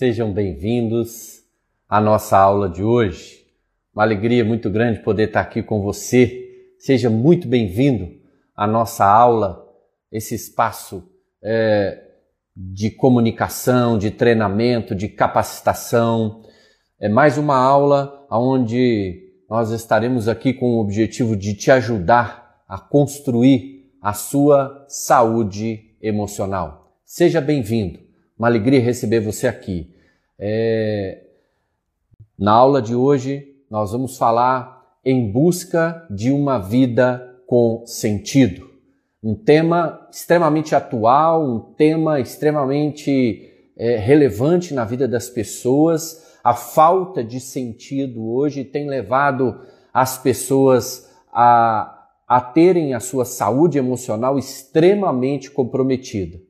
Sejam bem-vindos à nossa aula de hoje. Uma alegria muito grande poder estar aqui com você. Seja muito bem-vindo à nossa aula, esse espaço é, de comunicação, de treinamento, de capacitação. É mais uma aula onde nós estaremos aqui com o objetivo de te ajudar a construir a sua saúde emocional. Seja bem-vindo. Uma alegria receber você aqui. É... Na aula de hoje, nós vamos falar em busca de uma vida com sentido. Um tema extremamente atual, um tema extremamente é, relevante na vida das pessoas. A falta de sentido hoje tem levado as pessoas a, a terem a sua saúde emocional extremamente comprometida.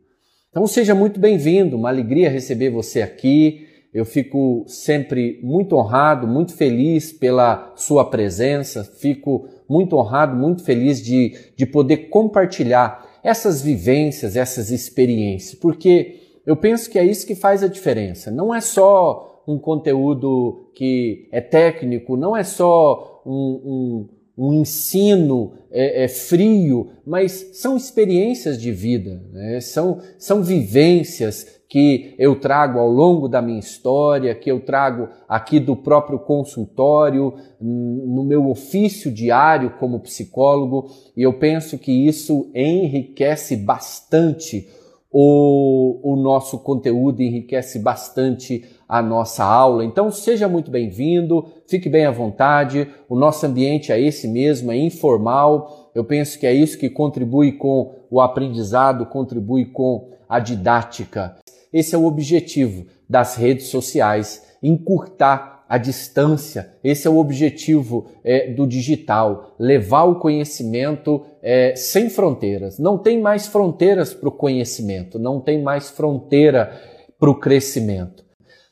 Então seja muito bem-vindo, uma alegria receber você aqui. Eu fico sempre muito honrado, muito feliz pela sua presença, fico muito honrado, muito feliz de, de poder compartilhar essas vivências, essas experiências, porque eu penso que é isso que faz a diferença. Não é só um conteúdo que é técnico, não é só um, um um ensino é, é, frio, mas são experiências de vida, né? são, são vivências que eu trago ao longo da minha história, que eu trago aqui do próprio consultório, no meu ofício diário como psicólogo, e eu penso que isso enriquece bastante o, o nosso conteúdo, enriquece bastante a nossa aula. Então seja muito bem-vindo, fique bem à vontade. O nosso ambiente é esse mesmo, é informal. Eu penso que é isso que contribui com o aprendizado, contribui com a didática. Esse é o objetivo das redes sociais, encurtar a distância. Esse é o objetivo é, do digital, levar o conhecimento é, sem fronteiras. Não tem mais fronteiras para o conhecimento, não tem mais fronteira para o crescimento.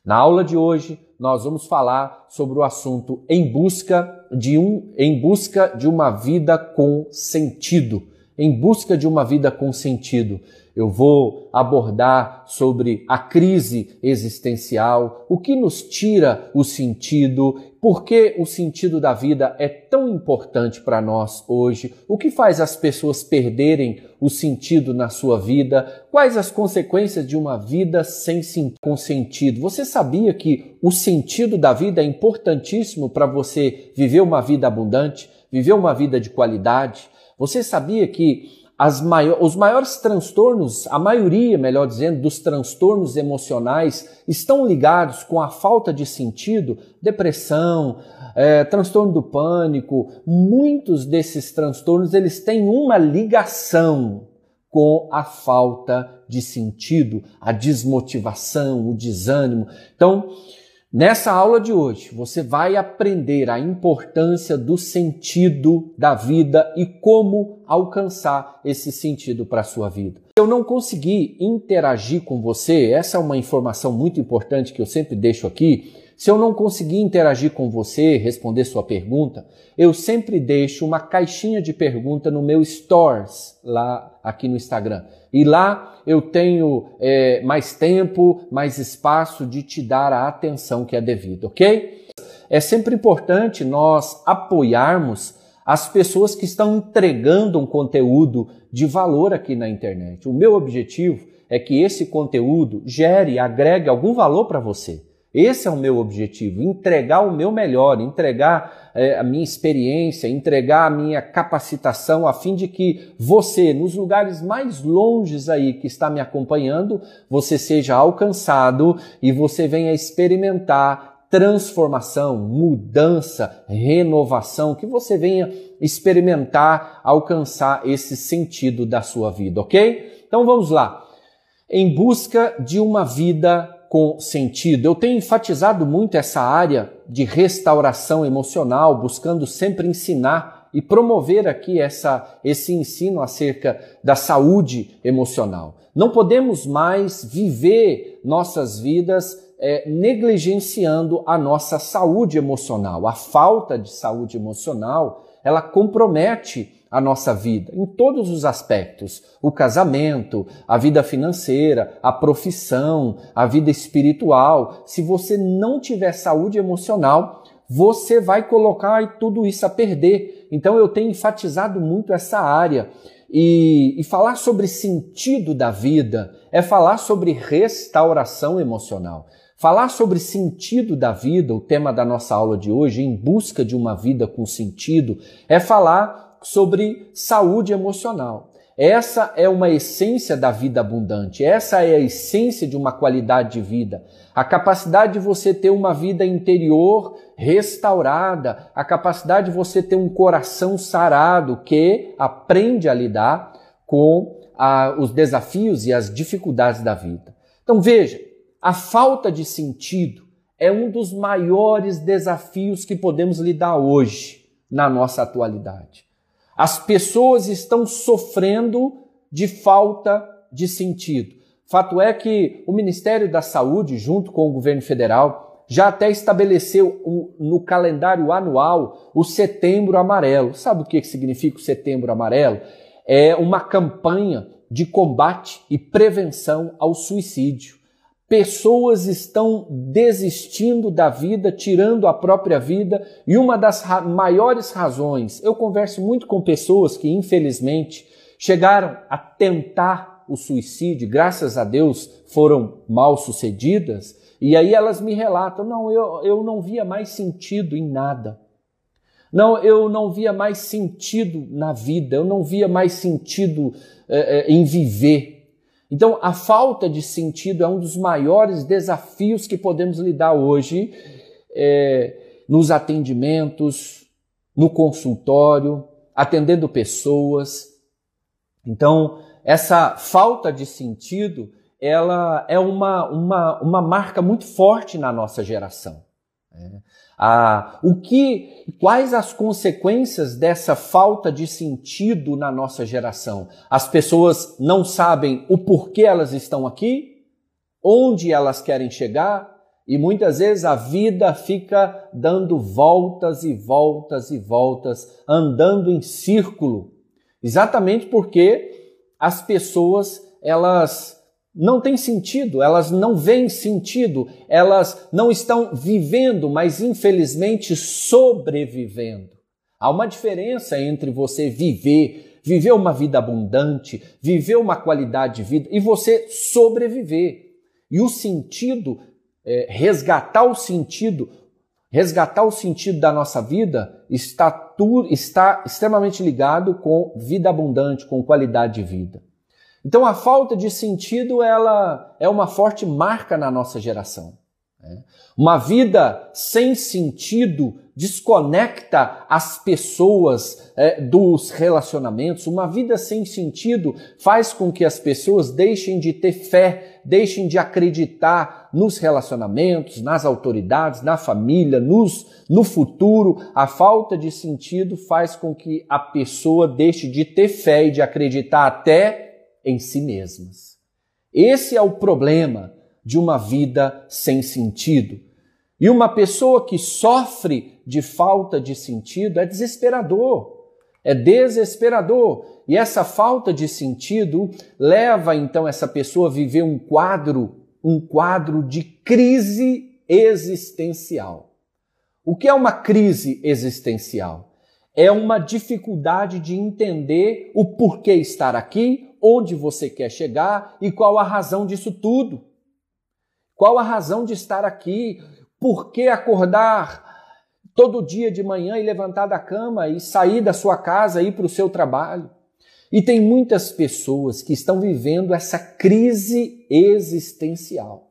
Na aula de hoje, nós vamos falar sobre o assunto em busca de um em busca de uma vida com sentido. Em busca de uma vida com sentido. Eu vou abordar sobre a crise existencial, o que nos tira o sentido, por que o sentido da vida é tão importante para nós hoje, o que faz as pessoas perderem o sentido na sua vida, quais as consequências de uma vida sem com sentido. Você sabia que o sentido da vida é importantíssimo para você viver uma vida abundante, viver uma vida de qualidade? Você sabia que Maior, os maiores transtornos, a maioria, melhor dizendo, dos transtornos emocionais estão ligados com a falta de sentido, depressão, é, transtorno do pânico. Muitos desses transtornos eles têm uma ligação com a falta de sentido, a desmotivação, o desânimo. Então, Nessa aula de hoje, você vai aprender a importância do sentido da vida e como alcançar esse sentido para a sua vida. Se eu não conseguir interagir com você, essa é uma informação muito importante que eu sempre deixo aqui. Se eu não conseguir interagir com você, responder sua pergunta, eu sempre deixo uma caixinha de pergunta no meu Stories lá aqui no Instagram. E lá eu tenho é, mais tempo, mais espaço de te dar a atenção que é devida, ok? É sempre importante nós apoiarmos as pessoas que estão entregando um conteúdo de valor aqui na internet. O meu objetivo é que esse conteúdo gere, agregue algum valor para você. Esse é o meu objetivo: entregar o meu melhor, entregar é, a minha experiência, entregar a minha capacitação, a fim de que você, nos lugares mais longes aí que está me acompanhando, você seja alcançado e você venha experimentar transformação, mudança, renovação, que você venha experimentar, alcançar esse sentido da sua vida, ok? Então vamos lá. Em busca de uma vida com sentido. Eu tenho enfatizado muito essa área de restauração emocional, buscando sempre ensinar e promover aqui essa, esse ensino acerca da saúde emocional. Não podemos mais viver nossas vidas é, negligenciando a nossa saúde emocional. A falta de saúde emocional ela compromete a nossa vida, em todos os aspectos: o casamento, a vida financeira, a profissão, a vida espiritual. Se você não tiver saúde emocional, você vai colocar tudo isso a perder. Então eu tenho enfatizado muito essa área. E, e, falar sobre sentido da vida é falar sobre restauração emocional. Falar sobre sentido da vida, o tema da nossa aula de hoje, em busca de uma vida com sentido, é falar sobre saúde emocional. Essa é uma essência da vida abundante, essa é a essência de uma qualidade de vida. A capacidade de você ter uma vida interior restaurada, a capacidade de você ter um coração sarado que aprende a lidar com a, os desafios e as dificuldades da vida. Então veja, a falta de sentido é um dos maiores desafios que podemos lidar hoje na nossa atualidade. As pessoas estão sofrendo de falta de sentido. Fato é que o Ministério da Saúde, junto com o governo federal, já até estabeleceu no calendário anual o Setembro Amarelo. Sabe o que significa o Setembro Amarelo? É uma campanha de combate e prevenção ao suicídio. Pessoas estão desistindo da vida, tirando a própria vida, e uma das ra maiores razões, eu converso muito com pessoas que infelizmente chegaram a tentar o suicídio, graças a Deus foram mal sucedidas, e aí elas me relatam: não, eu, eu não via mais sentido em nada. Não, eu não via mais sentido na vida, eu não via mais sentido é, é, em viver. Então, a falta de sentido é um dos maiores desafios que podemos lidar hoje é, nos atendimentos, no consultório, atendendo pessoas. Então, essa falta de sentido, ela é uma, uma, uma marca muito forte na nossa geração. Né? Ah, o que, quais as consequências dessa falta de sentido na nossa geração? As pessoas não sabem o porquê elas estão aqui, onde elas querem chegar, e muitas vezes a vida fica dando voltas e voltas e voltas, andando em círculo, exatamente porque as pessoas elas não tem sentido, elas não veem sentido, elas não estão vivendo, mas infelizmente sobrevivendo. Há uma diferença entre você viver, viver uma vida abundante, viver uma qualidade de vida e você sobreviver. E o sentido, é, resgatar o sentido, resgatar o sentido da nossa vida está, tu, está extremamente ligado com vida abundante, com qualidade de vida. Então a falta de sentido ela é uma forte marca na nossa geração. Né? Uma vida sem sentido desconecta as pessoas é, dos relacionamentos. Uma vida sem sentido faz com que as pessoas deixem de ter fé, deixem de acreditar nos relacionamentos, nas autoridades, na família, nos, no futuro. A falta de sentido faz com que a pessoa deixe de ter fé e de acreditar até em si mesmas. Esse é o problema de uma vida sem sentido. E uma pessoa que sofre de falta de sentido é desesperador. É desesperador. E essa falta de sentido leva então essa pessoa a viver um quadro, um quadro de crise existencial. O que é uma crise existencial? É uma dificuldade de entender o porquê estar aqui, onde você quer chegar e qual a razão disso tudo. Qual a razão de estar aqui? Por que acordar todo dia de manhã e levantar da cama e sair da sua casa e ir para o seu trabalho? E tem muitas pessoas que estão vivendo essa crise existencial.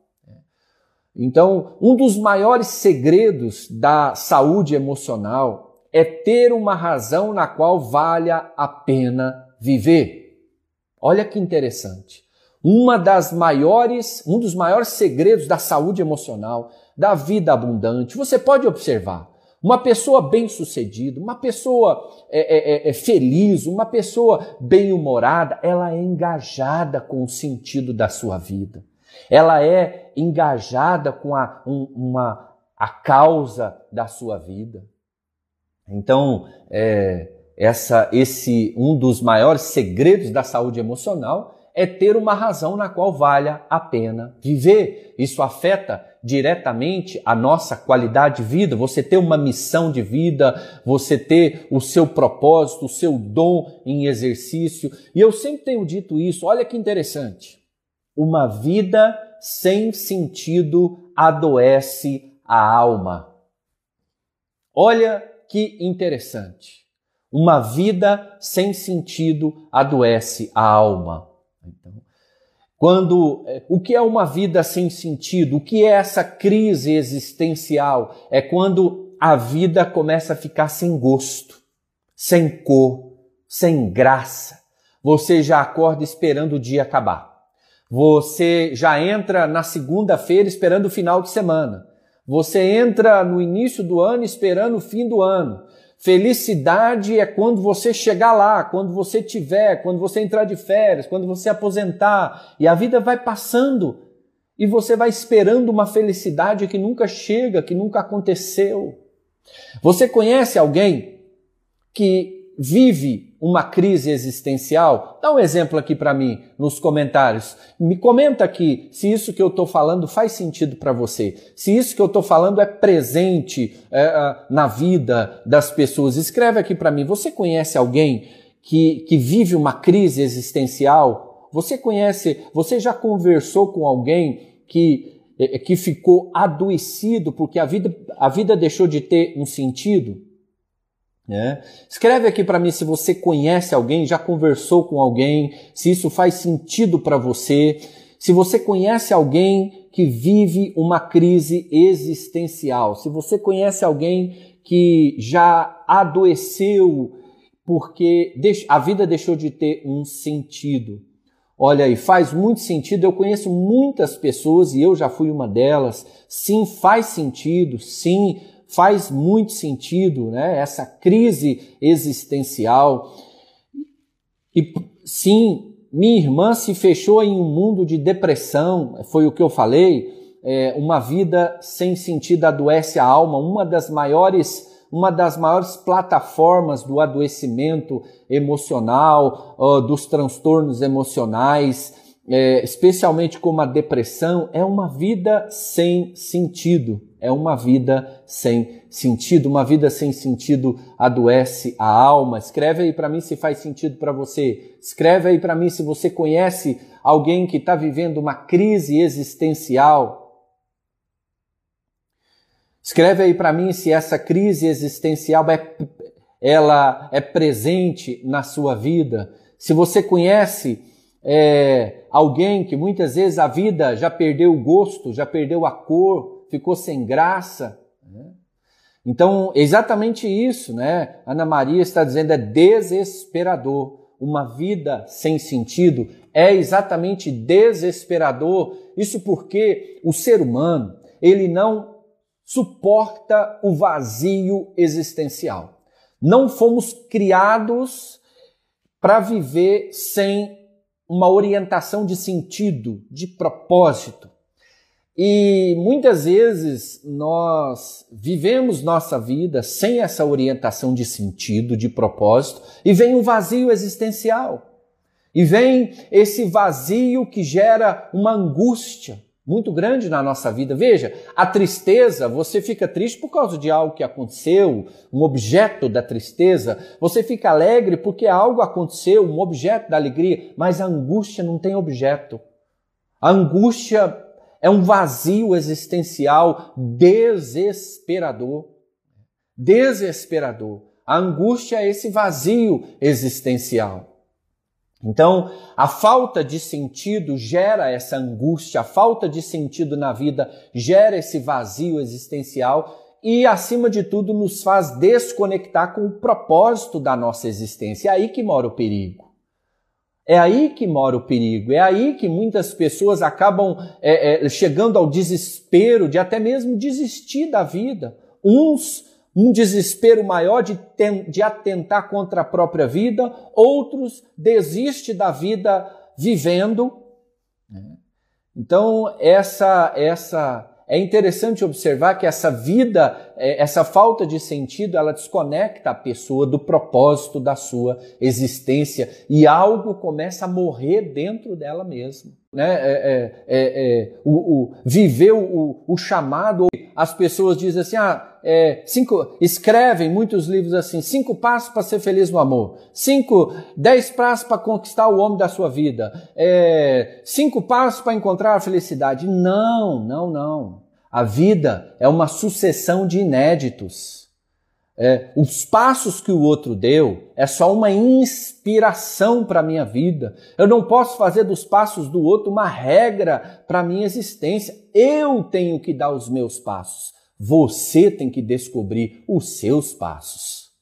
Então, um dos maiores segredos da saúde emocional é ter uma razão na qual valha a pena viver. Olha que interessante. Uma das maiores, um dos maiores segredos da saúde emocional, da vida abundante, você pode observar. Uma pessoa bem-sucedida, uma pessoa é, é, é, é feliz, uma pessoa bem-humorada, ela é engajada com o sentido da sua vida. Ela é engajada com a, um, uma, a causa da sua vida. Então, é, essa, esse um dos maiores segredos da saúde emocional é ter uma razão na qual valha a pena viver. Isso afeta diretamente a nossa qualidade de vida, você ter uma missão de vida, você ter o seu propósito, o seu dom em exercício. E eu sempre tenho dito isso, olha que interessante. Uma vida sem sentido adoece a alma. Olha que interessante. Uma vida sem sentido adoece a alma. Então, quando é, o que é uma vida sem sentido? O que é essa crise existencial? É quando a vida começa a ficar sem gosto, sem cor, sem graça. Você já acorda esperando o dia acabar. Você já entra na segunda-feira esperando o final de semana. Você entra no início do ano esperando o fim do ano. Felicidade é quando você chegar lá, quando você tiver, quando você entrar de férias, quando você aposentar e a vida vai passando e você vai esperando uma felicidade que nunca chega, que nunca aconteceu. Você conhece alguém que vive uma crise existencial? Dá um exemplo aqui para mim nos comentários. Me comenta aqui se isso que eu estou falando faz sentido para você. Se isso que eu estou falando é presente é, na vida das pessoas. Escreve aqui para mim. Você conhece alguém que, que vive uma crise existencial? Você conhece, você já conversou com alguém que, é, que ficou adoecido porque a vida, a vida deixou de ter um sentido? Né? Escreve aqui para mim se você conhece alguém, já conversou com alguém, se isso faz sentido para você, se você conhece alguém que vive uma crise existencial, se você conhece alguém que já adoeceu porque a vida deixou de ter um sentido. Olha aí, faz muito sentido. Eu conheço muitas pessoas e eu já fui uma delas. Sim, faz sentido. Sim, faz muito sentido, né? Essa crise existencial. E sim, minha irmã se fechou em um mundo de depressão, foi o que eu falei. É, uma vida sem sentido adoece a alma, uma das maiores uma das maiores plataformas do adoecimento emocional, uh, dos transtornos emocionais, é, especialmente como a depressão, é uma vida sem sentido é uma vida sem sentido. Uma vida sem sentido adoece a alma. Escreve aí para mim se faz sentido para você. Escreve aí para mim se você conhece alguém que está vivendo uma crise existencial. Escreve aí para mim se essa crise existencial é, ela é presente na sua vida. Se você conhece é, alguém que muitas vezes a vida já perdeu o gosto, já perdeu a cor, ficou sem graça. Né? Então, exatamente isso, né? Ana Maria está dizendo é desesperador. Uma vida sem sentido é exatamente desesperador. Isso porque o ser humano, ele não suporta o vazio existencial. Não fomos criados para viver sem uma orientação de sentido, de propósito. E muitas vezes nós vivemos nossa vida sem essa orientação de sentido, de propósito, e vem um vazio existencial. E vem esse vazio que gera uma angústia muito grande na nossa vida. Veja, a tristeza, você fica triste por causa de algo que aconteceu, um objeto da tristeza. Você fica alegre porque algo aconteceu, um objeto da alegria, mas a angústia não tem objeto. A angústia é um vazio existencial desesperador. Desesperador. A angústia é esse vazio existencial. Então, a falta de sentido gera essa angústia, a falta de sentido na vida gera esse vazio existencial e, acima de tudo, nos faz desconectar com o propósito da nossa existência. É aí que mora o perigo. É aí que mora o perigo, é aí que muitas pessoas acabam é, é, chegando ao desespero de até mesmo desistir da vida. Uns, um desespero maior de, de atentar contra a própria vida, outros desistem da vida vivendo. Né? Então, essa, essa é interessante observar que essa vida é, essa falta de sentido, ela desconecta a pessoa do propósito da sua existência e algo começa a morrer dentro dela mesma. Né? É, é, é, é o, o, viver o, o, chamado, as pessoas dizem assim, ah, é, cinco, escrevem muitos livros assim, cinco passos para ser feliz no amor, cinco, dez passos para conquistar o homem da sua vida, cinco passos para encontrar a felicidade. Não, não, não. A vida é uma sucessão de inéditos. É, os passos que o outro deu é só uma inspiração para a minha vida. Eu não posso fazer dos passos do outro uma regra para a minha existência. Eu tenho que dar os meus passos. Você tem que descobrir os seus passos.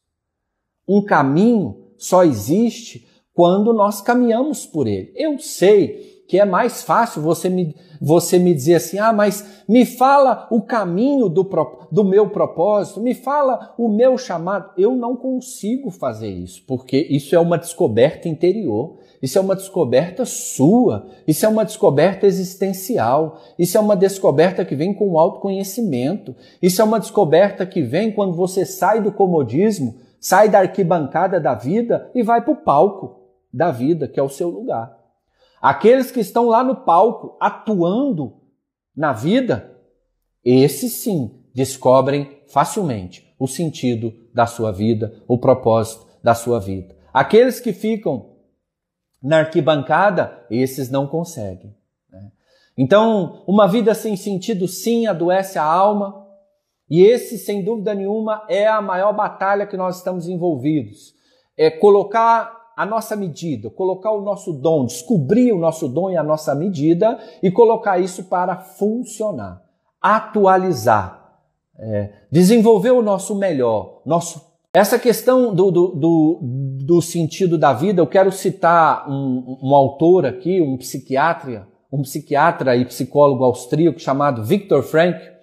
Um caminho só existe quando nós caminhamos por ele. Eu sei que é mais fácil você me, você me dizer assim: ah, mas me fala o caminho do, do meu propósito, me fala o meu chamado. Eu não consigo fazer isso, porque isso é uma descoberta interior, isso é uma descoberta sua, isso é uma descoberta existencial, isso é uma descoberta que vem com o autoconhecimento, isso é uma descoberta que vem quando você sai do comodismo, sai da arquibancada da vida e vai para o palco da vida, que é o seu lugar. Aqueles que estão lá no palco atuando na vida, esses sim descobrem facilmente o sentido da sua vida, o propósito da sua vida. Aqueles que ficam na arquibancada, esses não conseguem. Né? Então, uma vida sem sentido sim adoece a alma, e esse, sem dúvida nenhuma, é a maior batalha que nós estamos envolvidos. É colocar a nossa medida, colocar o nosso dom, descobrir o nosso dom e a nossa medida e colocar isso para funcionar, atualizar, é, desenvolver o nosso melhor, nosso essa questão do, do, do, do, sentido da vida, eu quero citar um, um autor aqui, um psiquiatra, um psiquiatra e psicólogo austríaco chamado Viktor Frankl,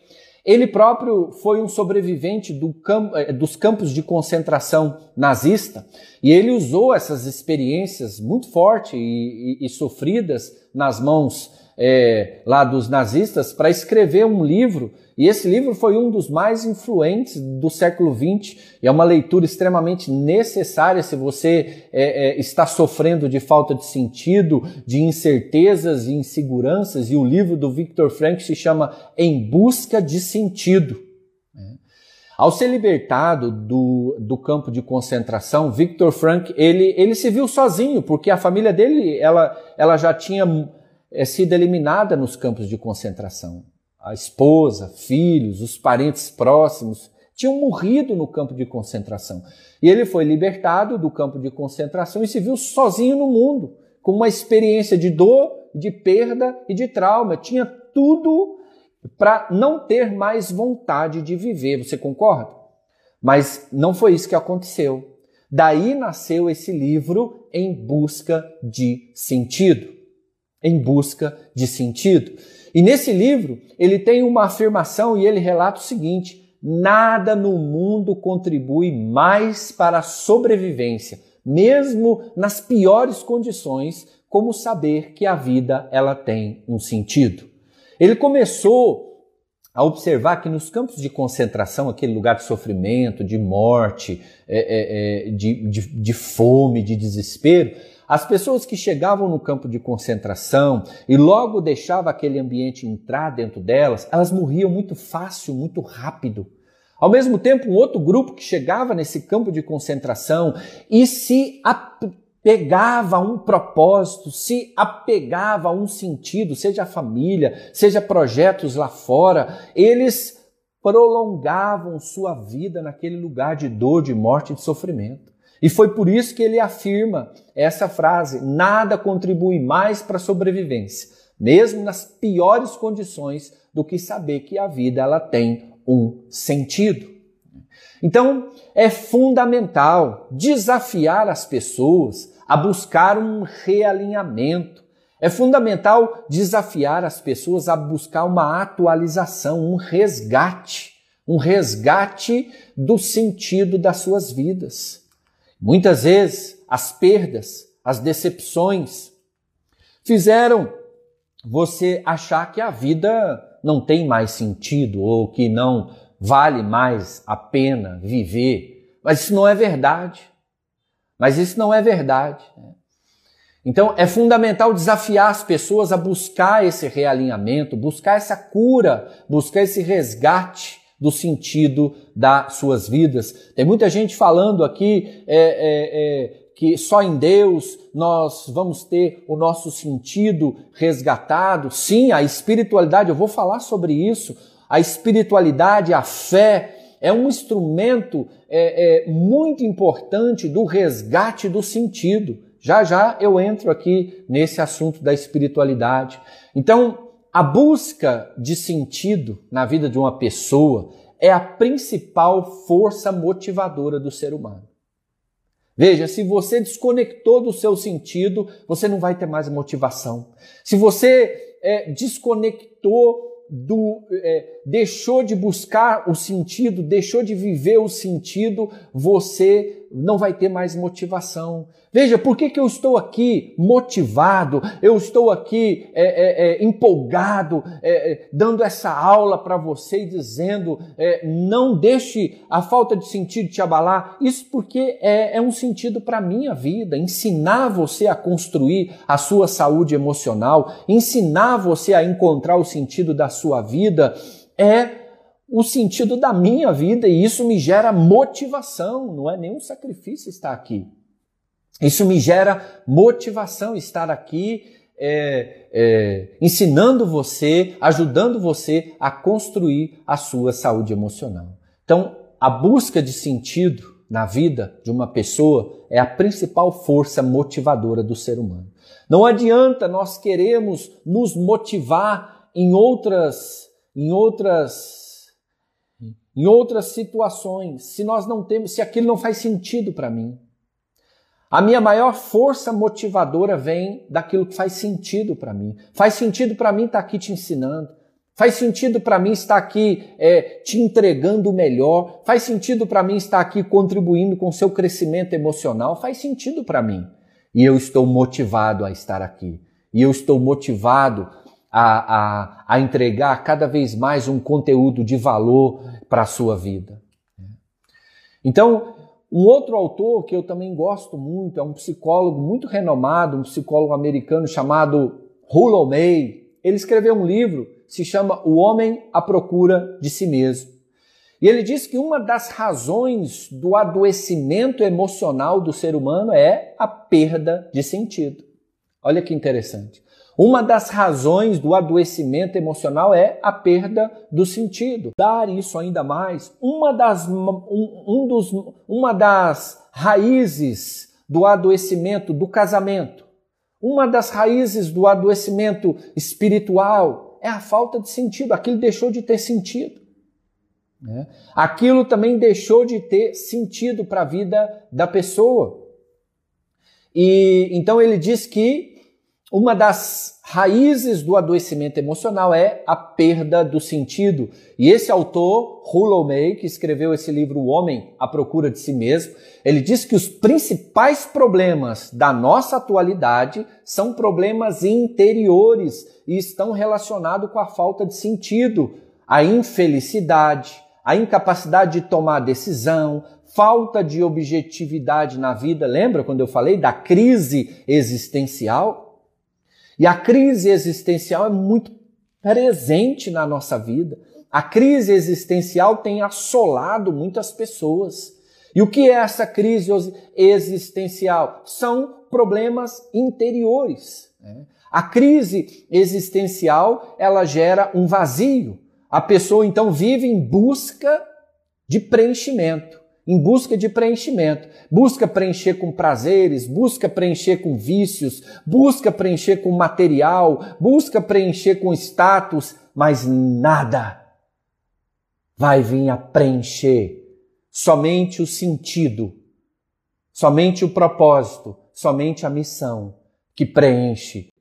ele próprio foi um sobrevivente do campo, eh, dos campos de concentração nazista e ele usou essas experiências muito fortes e, e, e sofridas nas mãos é, lá dos nazistas para escrever um livro e esse livro foi um dos mais influentes do século XX e é uma leitura extremamente necessária se você é, é, está sofrendo de falta de sentido, de incertezas e inseguranças. E o livro do Viktor Frankl se chama Em Busca de Sentido. Ao ser libertado do, do campo de concentração, Viktor Frankl ele, ele se viu sozinho porque a família dele ela, ela já tinha é, sido eliminada nos campos de concentração a esposa, filhos, os parentes próximos tinham morrido no campo de concentração. E ele foi libertado do campo de concentração e se viu sozinho no mundo, com uma experiência de dor, de perda e de trauma. Tinha tudo para não ter mais vontade de viver. Você concorda? Mas não foi isso que aconteceu. Daí nasceu esse livro em busca de sentido. Em busca de sentido. E nesse livro, ele tem uma afirmação e ele relata o seguinte: nada no mundo contribui mais para a sobrevivência, mesmo nas piores condições, como saber que a vida ela tem um sentido. Ele começou a observar que nos campos de concentração, aquele lugar de sofrimento, de morte, é, é, é de, de, de fome, de desespero, as pessoas que chegavam no campo de concentração e logo deixava aquele ambiente entrar dentro delas, elas morriam muito fácil, muito rápido. Ao mesmo tempo, um outro grupo que chegava nesse campo de concentração e se apegava a um propósito, se apegava a um sentido, seja a família, seja projetos lá fora, eles prolongavam sua vida naquele lugar de dor, de morte e de sofrimento. E foi por isso que ele afirma essa frase: nada contribui mais para a sobrevivência, mesmo nas piores condições, do que saber que a vida ela tem um sentido. Então, é fundamental desafiar as pessoas a buscar um realinhamento. É fundamental desafiar as pessoas a buscar uma atualização, um resgate, um resgate do sentido das suas vidas. Muitas vezes as perdas, as decepções fizeram você achar que a vida não tem mais sentido ou que não vale mais a pena viver. Mas isso não é verdade. Mas isso não é verdade. Né? Então é fundamental desafiar as pessoas a buscar esse realinhamento, buscar essa cura, buscar esse resgate do sentido das suas vidas. Tem muita gente falando aqui é, é, é, que só em Deus nós vamos ter o nosso sentido resgatado. Sim, a espiritualidade, eu vou falar sobre isso. A espiritualidade, a fé, é um instrumento é, é, muito importante do resgate do sentido. Já já eu entro aqui nesse assunto da espiritualidade. Então, a busca de sentido na vida de uma pessoa é a principal força motivadora do ser humano. Veja, se você desconectou do seu sentido, você não vai ter mais motivação. Se você é, desconectou do, é, deixou de buscar o sentido, deixou de viver o sentido, você não vai ter mais motivação. Veja, por que, que eu estou aqui motivado, eu estou aqui é, é, é empolgado, é, é, dando essa aula para você e dizendo: não deixe a falta de sentido te abalar. Isso porque é, um sentido para a minha vida, ensinar você a construir a sua saúde emocional, ensinar você a encontrar o sentido da sua vida é o sentido da minha vida e isso me gera motivação, não é nenhum sacrifício estar aqui. Isso me gera motivação estar aqui é, é, ensinando você, ajudando você a construir a sua saúde emocional. Então, a busca de sentido na vida de uma pessoa é a principal força motivadora do ser humano. Não adianta nós queremos nos motivar em outras, em outras em outras situações, se nós não temos, se aquilo não faz sentido para mim. A minha maior força motivadora vem daquilo que faz sentido para mim. Faz sentido para mim estar tá aqui te ensinando. Faz sentido para mim estar aqui é, te entregando o melhor. Faz sentido para mim estar aqui contribuindo com o seu crescimento emocional. Faz sentido para mim. E eu estou motivado a estar aqui. E eu estou motivado a, a, a entregar cada vez mais um conteúdo de valor para a sua vida. Então, um outro autor que eu também gosto muito é um psicólogo muito renomado, um psicólogo americano chamado Rollo May. Ele escreveu um livro se chama O Homem à Procura de Si Mesmo. E ele diz que uma das razões do adoecimento emocional do ser humano é a perda de sentido. Olha que interessante. Uma das razões do adoecimento emocional é a perda do sentido. Dar isso ainda mais, uma das, um, um dos, uma das raízes do adoecimento do casamento, uma das raízes do adoecimento espiritual é a falta de sentido. Aquilo deixou de ter sentido. Né? Aquilo também deixou de ter sentido para a vida da pessoa. E então ele diz que uma das raízes do adoecimento emocional é a perda do sentido. E esse autor, Rollo May, que escreveu esse livro O Homem à Procura de Si Mesmo, ele diz que os principais problemas da nossa atualidade são problemas interiores e estão relacionados com a falta de sentido, a infelicidade, a incapacidade de tomar decisão, falta de objetividade na vida. Lembra quando eu falei da crise existencial? E a crise existencial é muito presente na nossa vida. A crise existencial tem assolado muitas pessoas. E o que é essa crise existencial? São problemas interiores. Né? A crise existencial ela gera um vazio. A pessoa então vive em busca de preenchimento em busca de preenchimento. Busca preencher com prazeres, busca preencher com vícios, busca preencher com material, busca preencher com status, mas nada vai vir a preencher somente o sentido, somente o propósito, somente a missão que preenche.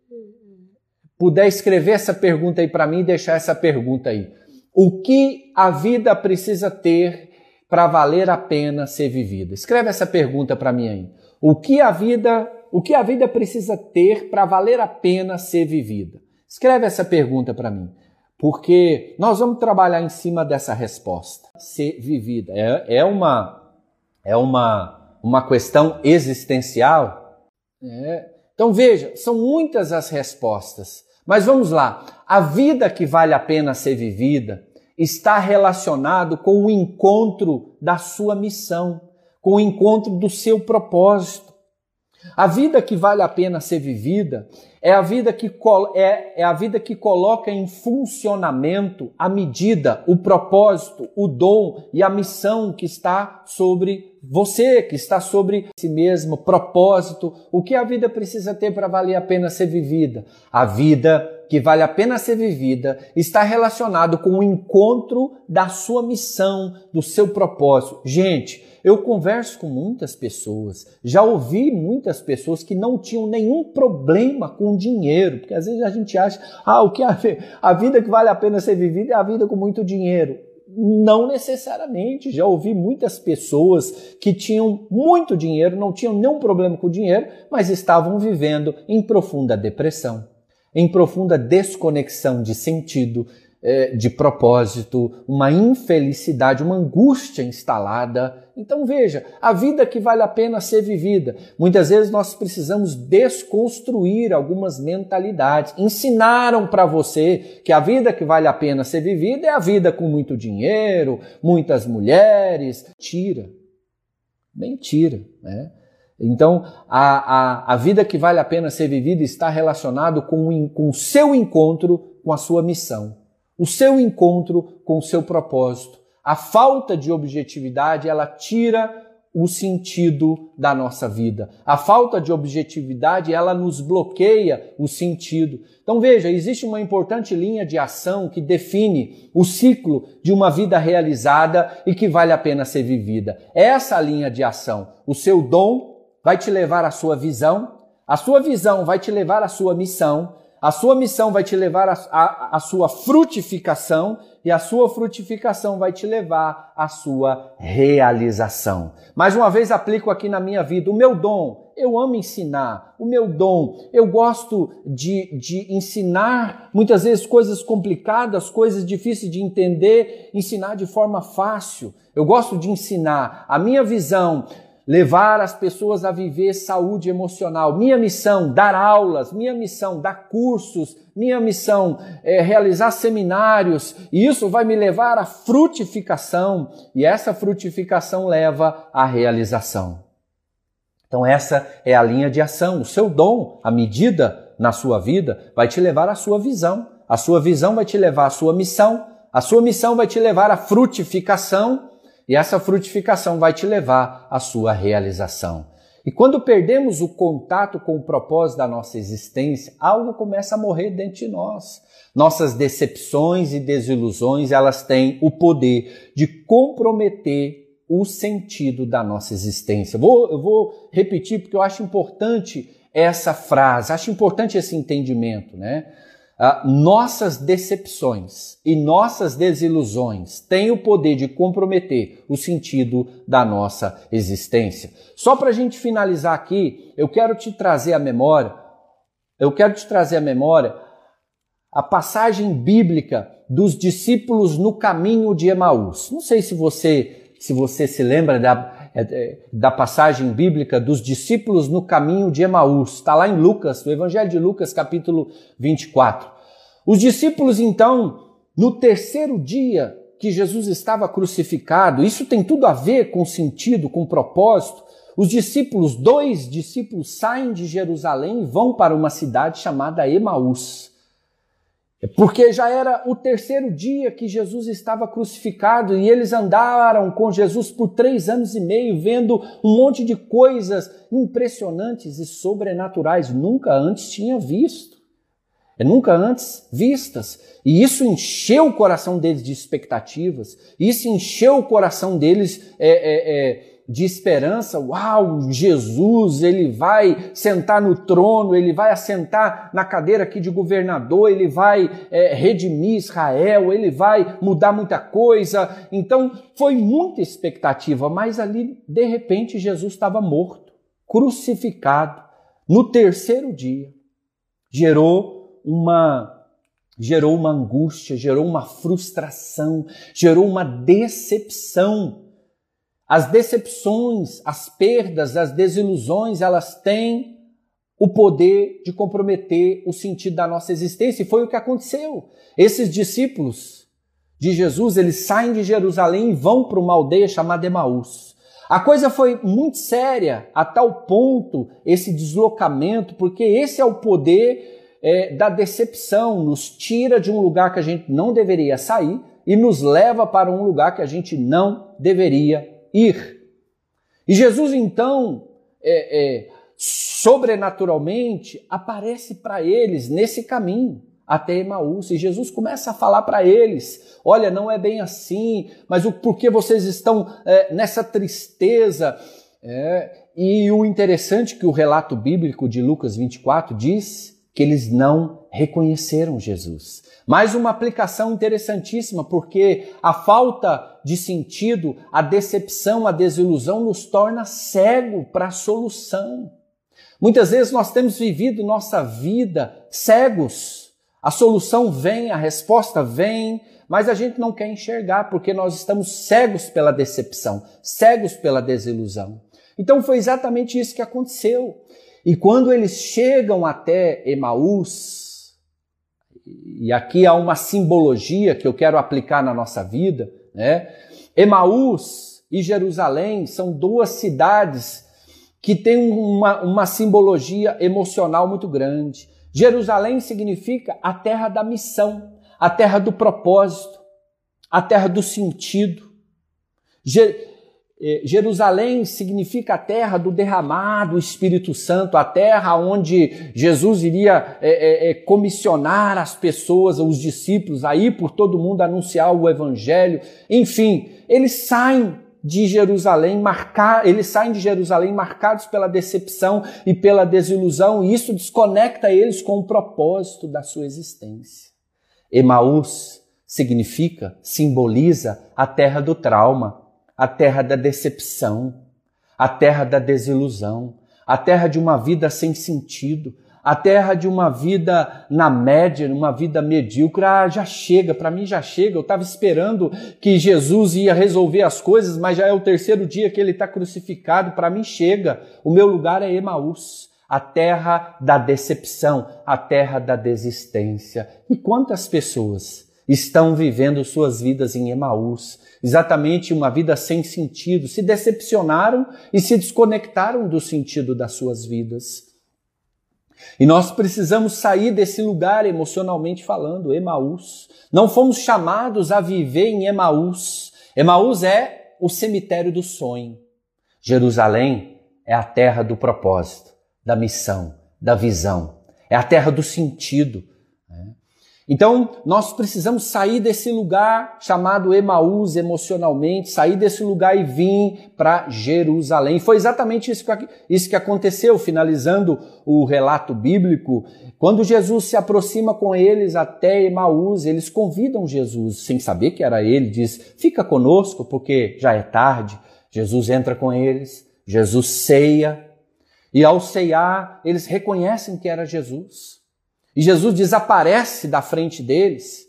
Puder escrever essa pergunta aí para mim e deixar essa pergunta aí. O que a vida precisa ter para valer a pena ser vivida? Escreve essa pergunta para mim aí. O que a vida, o que a vida precisa ter para valer a pena ser vivida? Escreve essa pergunta para mim. porque nós vamos trabalhar em cima dessa resposta. Ser vivida é, é uma é uma uma questão existencial. É. Então veja, são muitas as respostas, mas vamos lá. A vida que vale a pena ser vivida está relacionado com o encontro da sua missão, com o encontro do seu propósito. A vida que vale a pena ser vivida é a vida que, é, é a vida que coloca em funcionamento a medida, o propósito, o dom e a missão que está sobre você, que está sobre si mesmo, propósito. O que a vida precisa ter para valer a pena ser vivida? A vida que vale a pena ser vivida está relacionado com o encontro da sua missão, do seu propósito. Gente, eu converso com muitas pessoas, já ouvi muitas pessoas que não tinham nenhum problema com dinheiro, porque às vezes a gente acha, ah, o que a, a vida que vale a pena ser vivida é a vida com muito dinheiro. Não necessariamente. Já ouvi muitas pessoas que tinham muito dinheiro, não tinham nenhum problema com o dinheiro, mas estavam vivendo em profunda depressão, em profunda desconexão de sentido, é, de propósito, uma infelicidade, uma angústia instalada. Então veja, a vida que vale a pena ser vivida. Muitas vezes nós precisamos desconstruir algumas mentalidades. Ensinaram para você que a vida que vale a pena ser vivida é a vida com muito dinheiro, muitas mulheres. Tira. Mentira, né? Então, a, a, a vida que vale a pena ser vivida está relacionado com, com o seu encontro com a sua missão o seu encontro com o seu propósito. A falta de objetividade, ela tira o sentido da nossa vida. A falta de objetividade, ela nos bloqueia o sentido. Então veja, existe uma importante linha de ação que define o ciclo de uma vida realizada e que vale a pena ser vivida. Essa linha de ação, o seu dom vai te levar à sua visão, a sua visão vai te levar à sua missão, a sua missão vai te levar à sua frutificação e a sua frutificação vai te levar à sua realização. Mais uma vez aplico aqui na minha vida o meu dom. Eu amo ensinar, o meu dom. Eu gosto de, de ensinar muitas vezes coisas complicadas, coisas difíceis de entender, ensinar de forma fácil. Eu gosto de ensinar. A minha visão levar as pessoas a viver saúde emocional. Minha missão, dar aulas, minha missão, dar cursos, minha missão é realizar seminários, e isso vai me levar à frutificação, e essa frutificação leva à realização. Então, essa é a linha de ação. O seu dom, a medida na sua vida, vai te levar à sua visão. A sua visão vai te levar à sua missão. A sua missão vai te levar à frutificação e essa frutificação vai te levar à sua realização. E quando perdemos o contato com o propósito da nossa existência, algo começa a morrer dentro de nós. Nossas decepções e desilusões, elas têm o poder de comprometer o sentido da nossa existência. Vou, eu vou repetir porque eu acho importante essa frase, acho importante esse entendimento, né? Ah, nossas decepções e nossas desilusões têm o poder de comprometer o sentido da nossa existência. Só para a gente finalizar aqui, eu quero te trazer a memória, eu quero te trazer a memória a passagem bíblica dos discípulos no caminho de Emaús. Não sei se você se você se lembra da, é, é, da passagem bíblica dos discípulos no caminho de Emaús. Está lá em Lucas, no Evangelho de Lucas, capítulo 24. Os discípulos, então, no terceiro dia que Jesus estava crucificado, isso tem tudo a ver com sentido, com propósito. Os discípulos, dois discípulos, saem de Jerusalém e vão para uma cidade chamada Emaús. Porque já era o terceiro dia que Jesus estava crucificado e eles andaram com Jesus por três anos e meio, vendo um monte de coisas impressionantes e sobrenaturais, nunca antes tinha visto, nunca antes vistas. E isso encheu o coração deles de expectativas, isso encheu o coração deles é, é, é, de esperança. Uau, Jesus, ele vai sentar no trono, ele vai assentar na cadeira aqui de governador, ele vai é, redimir Israel, ele vai mudar muita coisa. Então foi muita expectativa, mas ali de repente Jesus estava morto, crucificado, no terceiro dia. Gerou uma gerou uma angústia, gerou uma frustração, gerou uma decepção. As decepções, as perdas, as desilusões, elas têm o poder de comprometer o sentido da nossa existência, e foi o que aconteceu. Esses discípulos de Jesus, eles saem de Jerusalém e vão para uma aldeia chamada Emaús. A coisa foi muito séria, a tal ponto, esse deslocamento, porque esse é o poder é, da decepção, nos tira de um lugar que a gente não deveria sair e nos leva para um lugar que a gente não deveria ir. E Jesus, então, é, é, sobrenaturalmente, aparece para eles nesse caminho até Emaús. E Jesus começa a falar para eles: olha, não é bem assim, mas o porquê vocês estão é, nessa tristeza? É, e o interessante é que o relato bíblico de Lucas 24 diz que eles não reconheceram Jesus. Mais uma aplicação interessantíssima, porque a falta de sentido, a decepção, a desilusão nos torna cego para a solução. Muitas vezes nós temos vivido nossa vida cegos. A solução vem, a resposta vem, mas a gente não quer enxergar porque nós estamos cegos pela decepção, cegos pela desilusão. Então foi exatamente isso que aconteceu. E quando eles chegam até Emaús, e aqui há uma simbologia que eu quero aplicar na nossa vida, né? Emaús e Jerusalém são duas cidades que têm uma, uma simbologia emocional muito grande. Jerusalém significa a terra da missão, a terra do propósito, a terra do sentido. É, Jerusalém significa a terra do derramado Espírito Santo, a terra onde Jesus iria é, é, é, comissionar as pessoas, os discípulos, a ir por todo mundo anunciar o Evangelho. Enfim, eles saem de Jerusalém, marcar, eles saem de Jerusalém marcados pela decepção e pela desilusão, e isso desconecta eles com o propósito da sua existência. Emaús significa, simboliza a terra do trauma a terra da decepção, a terra da desilusão, a terra de uma vida sem sentido, a terra de uma vida na média, uma vida medíocre. Ah, já chega, para mim já chega. Eu estava esperando que Jesus ia resolver as coisas, mas já é o terceiro dia que ele está crucificado. Para mim chega. O meu lugar é Emaús, a terra da decepção, a terra da desistência. E quantas pessoas estão vivendo suas vidas em Emaús, exatamente uma vida sem sentido, se decepcionaram e se desconectaram do sentido das suas vidas. E nós precisamos sair desse lugar emocionalmente falando, Emaús. Não fomos chamados a viver em Emaús. Emaús é o cemitério do sonho. Jerusalém é a terra do propósito, da missão, da visão. É a terra do sentido, então, nós precisamos sair desse lugar chamado Emaús emocionalmente, sair desse lugar e vir para Jerusalém. Foi exatamente isso que, aconteceu, finalizando o relato bíblico. Quando Jesus se aproxima com eles até Emaús, eles convidam Jesus, sem saber que era ele, diz: Fica conosco, porque já é tarde. Jesus entra com eles, Jesus ceia, e ao ceiar, eles reconhecem que era Jesus. E Jesus desaparece da frente deles.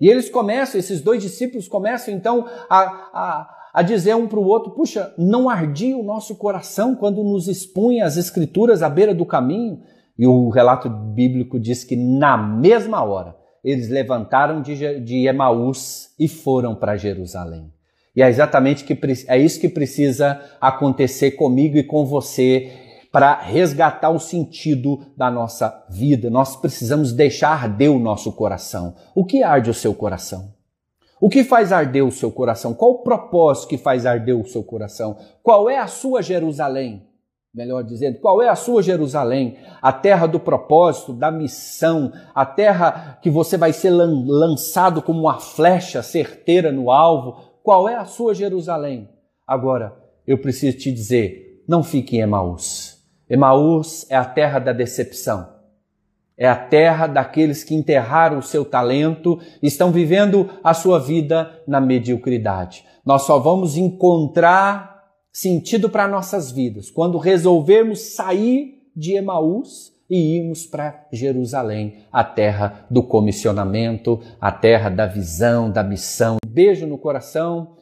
E eles começam, esses dois discípulos começam então a, a, a dizer um para o outro: puxa, não ardia o nosso coração quando nos expunha as Escrituras à beira do caminho? E o relato bíblico diz que na mesma hora eles levantaram de, de Emaús e foram para Jerusalém. E é exatamente que, é isso que precisa acontecer comigo e com você para resgatar o sentido da nossa vida. Nós precisamos deixar arder o nosso coração. O que arde o seu coração? O que faz arder o seu coração? Qual o propósito que faz arder o seu coração? Qual é a sua Jerusalém? Melhor dizendo, qual é a sua Jerusalém? A terra do propósito, da missão, a terra que você vai ser lançado como uma flecha certeira no alvo. Qual é a sua Jerusalém? Agora, eu preciso te dizer, não fique em Emaús. Emaús é a terra da decepção. É a terra daqueles que enterraram o seu talento estão vivendo a sua vida na mediocridade. Nós só vamos encontrar sentido para nossas vidas quando resolvermos sair de Emaús e irmos para Jerusalém, a terra do comissionamento, a terra da visão, da missão. Beijo no coração